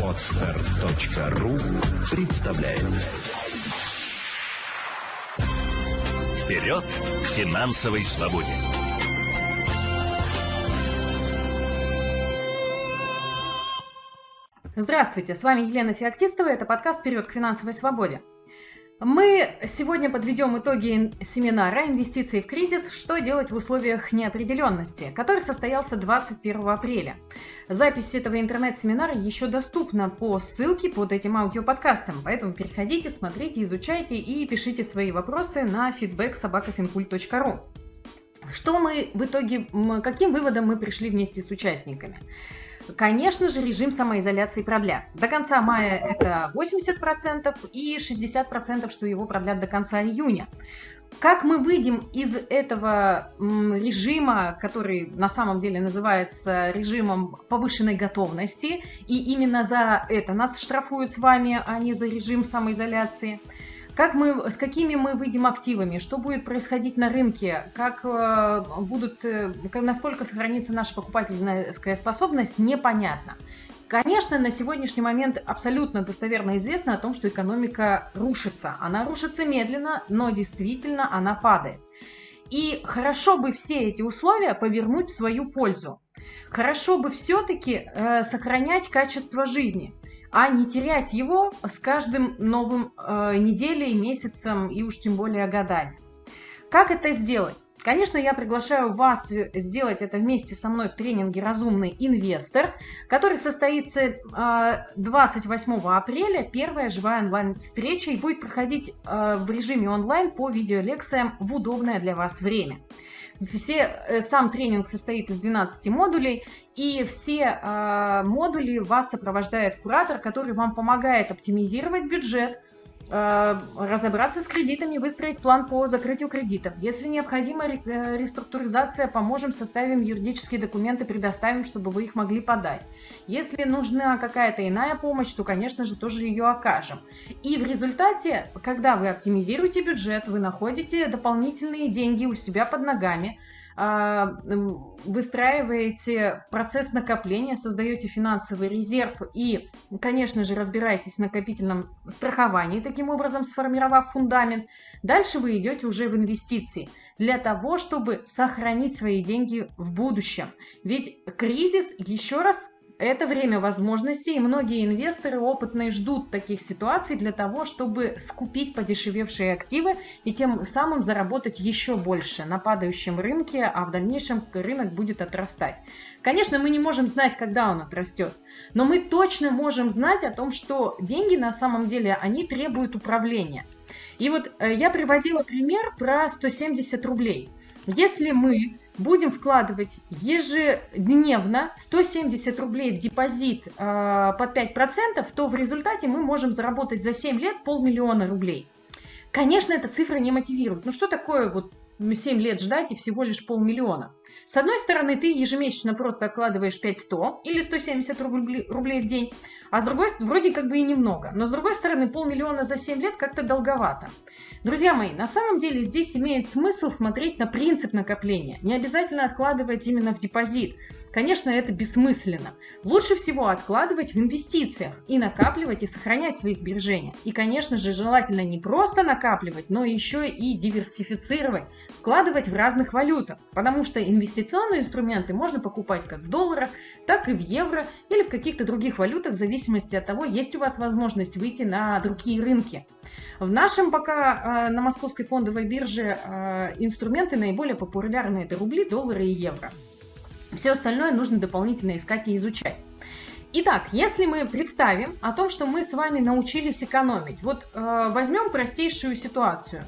Отстар.ру представляет Вперед к финансовой свободе! Здравствуйте, с вами Елена Феоктистова, это подкаст «Вперед к финансовой свободе». Мы сегодня подведем итоги семинара «Инвестиции в кризис. Что делать в условиях неопределенности», который состоялся 21 апреля. Запись этого интернет-семинара еще доступна по ссылке под этим аудиоподкастом, поэтому переходите, смотрите, изучайте и пишите свои вопросы на feedback собакафинкульт.ру. Что мы в итоге, каким выводом мы пришли вместе с участниками? Конечно же, режим самоизоляции продлят. До конца мая это 80% и 60%, что его продлят до конца июня. Как мы выйдем из этого режима, который на самом деле называется режимом повышенной готовности, и именно за это нас штрафуют с вами, а не за режим самоизоляции – как мы, с какими мы выйдем активами, что будет происходить на рынке, как э, будут, э, насколько сохранится наша покупательская способность, непонятно. Конечно, на сегодняшний момент абсолютно достоверно известно о том, что экономика рушится. Она рушится медленно, но действительно она падает. И хорошо бы все эти условия повернуть в свою пользу. Хорошо бы все-таки э, сохранять качество жизни а не терять его с каждым новым э, неделей, месяцем и уж тем более годами. Как это сделать? Конечно, я приглашаю вас сделать это вместе со мной в тренинге «Разумный инвестор», который состоится 28 э, апреля, первая живая онлайн-встреча и будет проходить э, в режиме онлайн по видеолекциям в удобное для вас время. Все, э, сам тренинг состоит из 12 модулей, и все э, модули вас сопровождает куратор, который вам помогает оптимизировать бюджет, Э, разобраться с кредитами, выстроить план по закрытию кредитов. Если необходима э, реструктуризация, поможем, составим юридические документы, предоставим, чтобы вы их могли подать. Если нужна какая-то иная помощь, то, конечно же, тоже ее окажем. И в результате, когда вы оптимизируете бюджет, вы находите дополнительные деньги у себя под ногами – выстраиваете процесс накопления, создаете финансовый резерв и, конечно же, разбираетесь в накопительном страховании, таким образом сформировав фундамент. Дальше вы идете уже в инвестиции для того, чтобы сохранить свои деньги в будущем. Ведь кризис, еще раз это время возможностей, и многие инвесторы опытные ждут таких ситуаций для того, чтобы скупить подешевевшие активы и тем самым заработать еще больше на падающем рынке, а в дальнейшем рынок будет отрастать. Конечно, мы не можем знать, когда он отрастет, но мы точно можем знать о том, что деньги на самом деле, они требуют управления. И вот э, я приводила пример про 170 рублей. Если мы будем вкладывать ежедневно 170 рублей в депозит э, под 5%, то в результате мы можем заработать за 7 лет полмиллиона рублей. Конечно, эта цифра не мотивирует. Ну что такое вот 7 лет ждать и всего лишь полмиллиона? С одной стороны, ты ежемесячно просто откладываешь 500 или 170 рублей, рублей в день, а с другой, вроде как бы и немного. Но с другой стороны, полмиллиона за 7 лет как-то долговато. Друзья мои, на самом деле здесь имеет смысл смотреть на принцип накопления. Не обязательно откладывать именно в депозит. Конечно, это бессмысленно. Лучше всего откладывать в инвестициях и накапливать и сохранять свои сбережения. И, конечно же, желательно не просто накапливать, но еще и диверсифицировать, вкладывать в разных валютах, потому что инвестиционные инструменты можно покупать как в долларах, так и в евро или в каких-то других валютах, в зависимости от того, есть у вас возможность выйти на другие рынки. В нашем пока э, на московской фондовой бирже э, инструменты наиболее популярные это рубли, доллары и евро. Все остальное нужно дополнительно искать и изучать. Итак, если мы представим о том, что мы с вами научились экономить, вот э, возьмем простейшую ситуацию.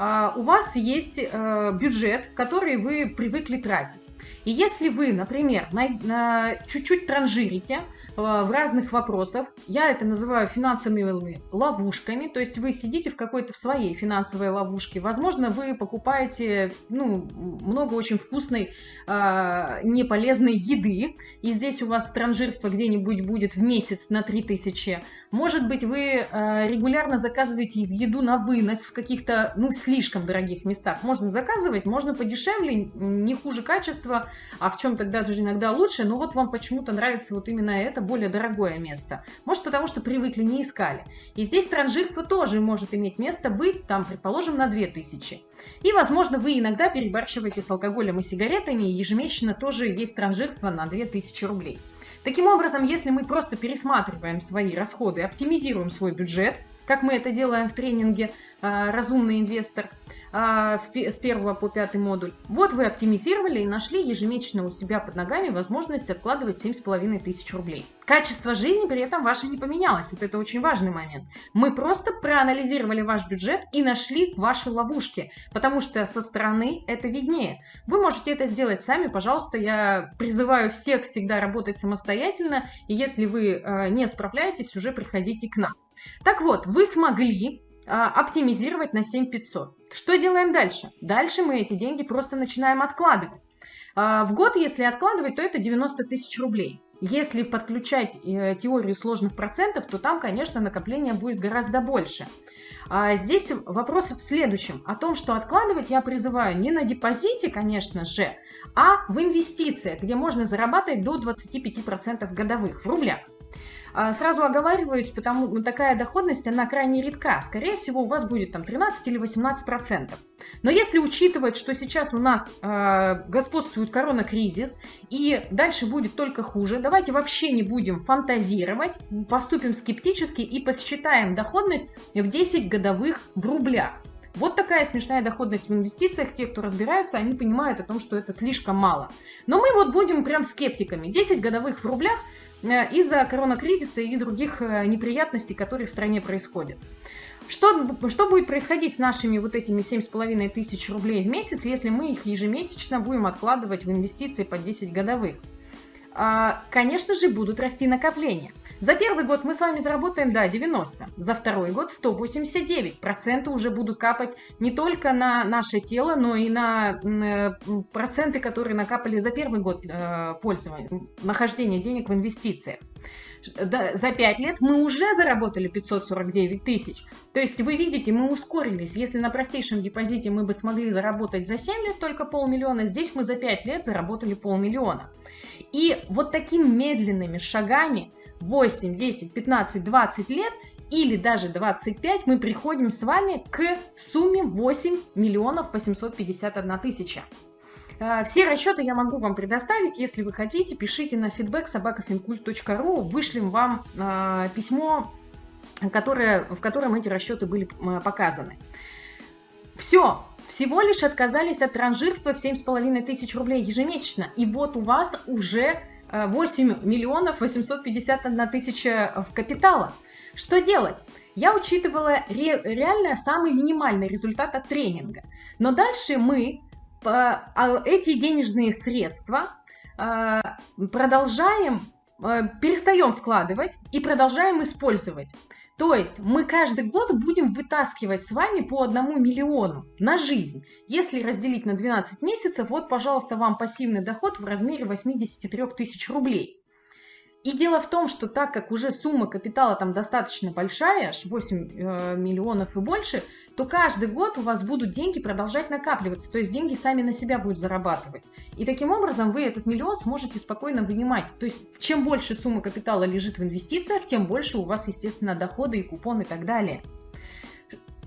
Э, у вас есть э, бюджет, который вы привыкли тратить. И если вы, например, на, на, чуть-чуть транжирите, Э, в разных вопросах. Я это называю финансовыми ловушками. То есть вы сидите в какой-то в своей финансовой ловушке. Возможно, вы покупаете ну, много очень вкусной, э, неполезной еды. И здесь у вас транжирство где-нибудь будет в месяц на 3000. Может быть, вы э, регулярно заказываете еду на вынос в каких-то, ну, слишком дорогих местах. Можно заказывать, можно подешевле, не хуже качества, а в чем тогда даже иногда лучше, но вот вам почему-то нравится вот именно это более дорогое место. Может, потому что привыкли, не искали. И здесь транжирство тоже может иметь место быть, там, предположим, на 2000. И, возможно, вы иногда перебарщиваете с алкоголем и сигаретами, и ежемесячно тоже есть транжирство на 2000 рублей. Таким образом, если мы просто пересматриваем свои расходы, оптимизируем свой бюджет, как мы это делаем в тренинге а, «Разумный инвестор», с первого по пятый модуль. Вот вы оптимизировали и нашли ежемесячно у себя под ногами возможность откладывать 7,5 тысяч рублей. Качество жизни при этом ваше не поменялось. Вот это очень важный момент. Мы просто проанализировали ваш бюджет и нашли ваши ловушки, потому что со стороны это виднее. Вы можете это сделать сами, пожалуйста. Я призываю всех всегда работать самостоятельно, и если вы э, не справляетесь, уже приходите к нам. Так вот, вы смогли а, оптимизировать на 7500. Что делаем дальше? Дальше мы эти деньги просто начинаем откладывать. А, в год, если откладывать, то это 90 тысяч рублей. Если подключать э, теорию сложных процентов, то там, конечно, накопление будет гораздо больше. А здесь вопрос в следующем. О том, что откладывать я призываю не на депозите, конечно же, а в инвестициях, где можно зарабатывать до 25% годовых в рублях. А, сразу оговариваюсь, потому что такая доходность, она крайне редка. Скорее всего, у вас будет там 13 или 18 процентов. Но если учитывать, что сейчас у нас э, господствует коронакризис и дальше будет только хуже, давайте вообще не будем фантазировать, поступим скептически и посчитаем доходность в 10 годовых в рублях. Вот такая смешная доходность в инвестициях. Те, кто разбираются, они понимают о том, что это слишком мало. Но мы вот будем прям скептиками. 10 годовых в рублях – из-за коронакризиса и других э, неприятностей, которые в стране происходят. Что, что будет происходить с нашими вот этими 7,5 тысяч рублей в месяц, если мы их ежемесячно будем откладывать в инвестиции по 10 годовых? А, конечно же, будут расти накопления. За первый год мы с вами заработаем, да, 90. За второй год 189. Проценты уже будут капать не только на наше тело, но и на э, проценты, которые накапали за первый год э, пользования, нахождения денег в инвестициях. За 5 лет мы уже заработали 549 тысяч. То есть вы видите, мы ускорились. Если на простейшем депозите мы бы смогли заработать за 7 лет только полмиллиона, здесь мы за 5 лет заработали полмиллиона. И вот такими медленными шагами 8, 10, 15, 20 лет или даже 25 мы приходим с вами к сумме 8 миллионов 851 тысяча. Э, все расчеты я могу вам предоставить. Если вы хотите, пишите на feedback собакафинкульт.ру. Вышлем вам э, письмо, которое, в котором эти расчеты были показаны. Все, всего лишь отказались от транжирства в 7,5 тысяч рублей ежемесячно. И вот у вас уже 8 миллионов 851 тысяча в капитала. Что делать? Я учитывала ре, реально самый минимальный результат от тренинга. Но дальше мы а, эти денежные средства а, продолжаем, а, перестаем вкладывать и продолжаем использовать. То есть мы каждый год будем вытаскивать с вами по одному миллиону на жизнь. Если разделить на 12 месяцев, вот, пожалуйста, вам пассивный доход в размере 83 тысяч рублей. И дело в том, что так как уже сумма капитала там достаточно большая, аж 8 э, миллионов и больше, то каждый год у вас будут деньги продолжать накапливаться, то есть деньги сами на себя будут зарабатывать. И таким образом вы этот миллион сможете спокойно вынимать. То есть чем больше сумма капитала лежит в инвестициях, тем больше у вас, естественно, доходы и купоны и так далее.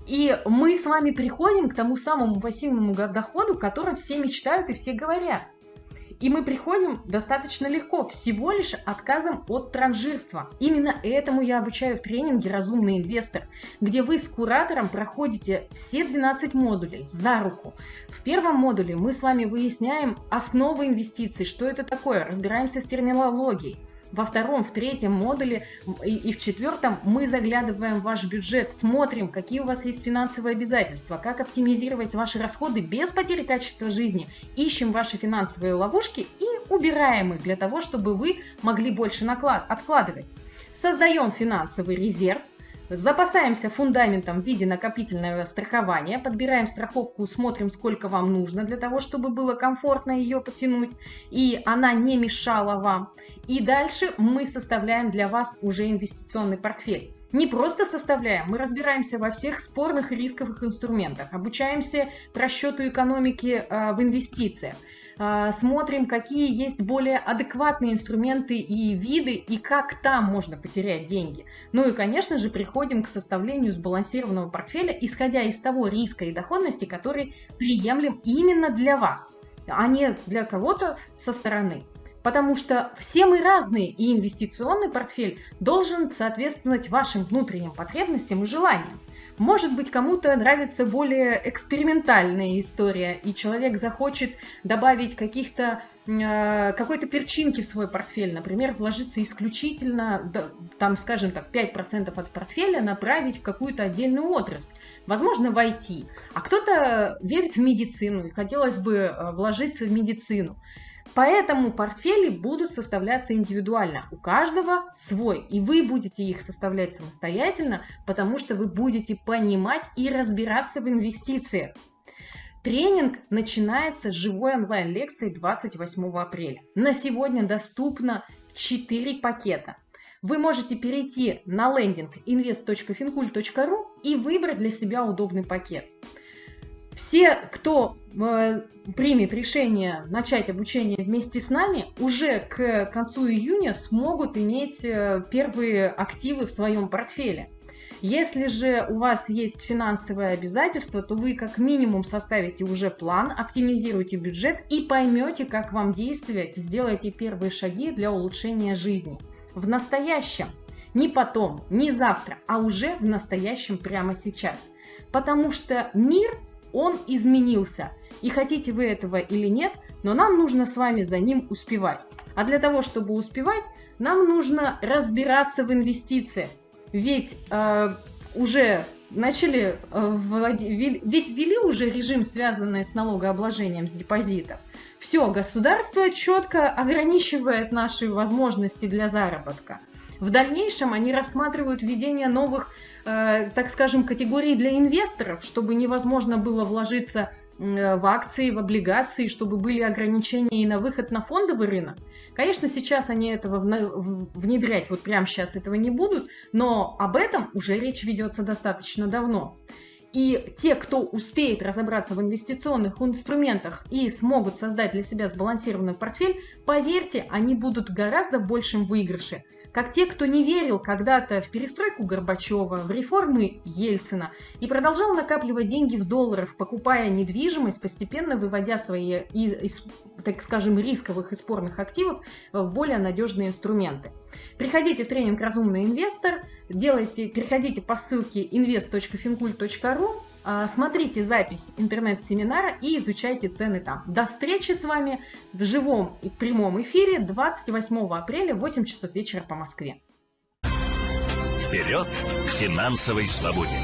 И мы с вами приходим к тому самому пассивному доходу, о котором все мечтают и все говорят. И мы приходим достаточно легко, всего лишь отказом от транжирства. Именно этому я обучаю в тренинге «Разумный инвестор», где вы с куратором проходите все 12 модулей за руку. В первом модуле мы с вами выясняем основы инвестиций, что это такое, разбираемся с терминологией во втором, в третьем модуле и, и в четвертом мы заглядываем в ваш бюджет, смотрим, какие у вас есть финансовые обязательства, как оптимизировать ваши расходы без потери качества жизни, ищем ваши финансовые ловушки и убираем их для того, чтобы вы могли больше наклад, откладывать. Создаем финансовый резерв, Запасаемся фундаментом в виде накопительного страхования, подбираем страховку, смотрим, сколько вам нужно для того, чтобы было комфортно ее потянуть, и она не мешала вам. И дальше мы составляем для вас уже инвестиционный портфель. Не просто составляем, мы разбираемся во всех спорных и рисковых инструментах, обучаемся просчету экономики э, в инвестициях, э, смотрим, какие есть более адекватные инструменты и виды, и как там можно потерять деньги. Ну и, конечно же, приходим к составлению сбалансированного портфеля, исходя из того риска и доходности, который приемлем именно для вас, а не для кого-то со стороны потому что все мы разные, и инвестиционный портфель должен соответствовать вашим внутренним потребностям и желаниям. Может быть, кому-то нравится более экспериментальная история, и человек захочет добавить каких-то э, какой-то перчинки в свой портфель, например, вложиться исключительно, там, скажем так, 5% от портфеля направить в какую-то отдельную отрасль, возможно, в IT, а кто-то верит в медицину и хотелось бы э, вложиться в медицину. Поэтому портфели будут составляться индивидуально. У каждого свой. И вы будете их составлять самостоятельно, потому что вы будете понимать и разбираться в инвестициях. Тренинг начинается с живой онлайн-лекции 28 апреля. На сегодня доступно 4 пакета. Вы можете перейти на лендинг invest.fincult.ru и выбрать для себя удобный пакет. Все, кто э, примет решение начать обучение вместе с нами, уже к концу июня смогут иметь э, первые активы в своем портфеле. Если же у вас есть финансовые обязательства, то вы как минимум составите уже план, оптимизируете бюджет и поймете, как вам действовать, сделаете первые шаги для улучшения жизни. В настоящем, не потом, не завтра, а уже в настоящем прямо сейчас. Потому что мир он изменился. И хотите вы этого или нет, но нам нужно с вами за ним успевать. А для того, чтобы успевать, нам нужно разбираться в инвестициях. Ведь э, уже начали, э, ведь ввели уже режим, связанный с налогообложением с депозитов. Все, государство четко ограничивает наши возможности для заработка. В дальнейшем они рассматривают введение новых, э, так скажем, категорий для инвесторов, чтобы невозможно было вложиться э, в акции, в облигации, чтобы были ограничения и на выход на фондовый рынок. Конечно, сейчас они этого внедрять вот прямо сейчас этого не будут, но об этом уже речь ведется достаточно давно. И те, кто успеет разобраться в инвестиционных инструментах и смогут создать для себя сбалансированный портфель, поверьте, они будут гораздо большим выигрыше как те, кто не верил когда-то в перестройку Горбачева, в реформы Ельцина и продолжал накапливать деньги в долларах, покупая недвижимость, постепенно выводя свои, из, так скажем, рисковых и спорных активов в более надежные инструменты. Приходите в тренинг «Разумный инвестор», делайте, переходите по ссылке invest.fincult.ru а, смотрите запись интернет-семинара и изучайте цены там. До встречи с вами в живом и в прямом эфире 28 апреля в 8 часов вечера по Москве. Вперед к финансовой свободе!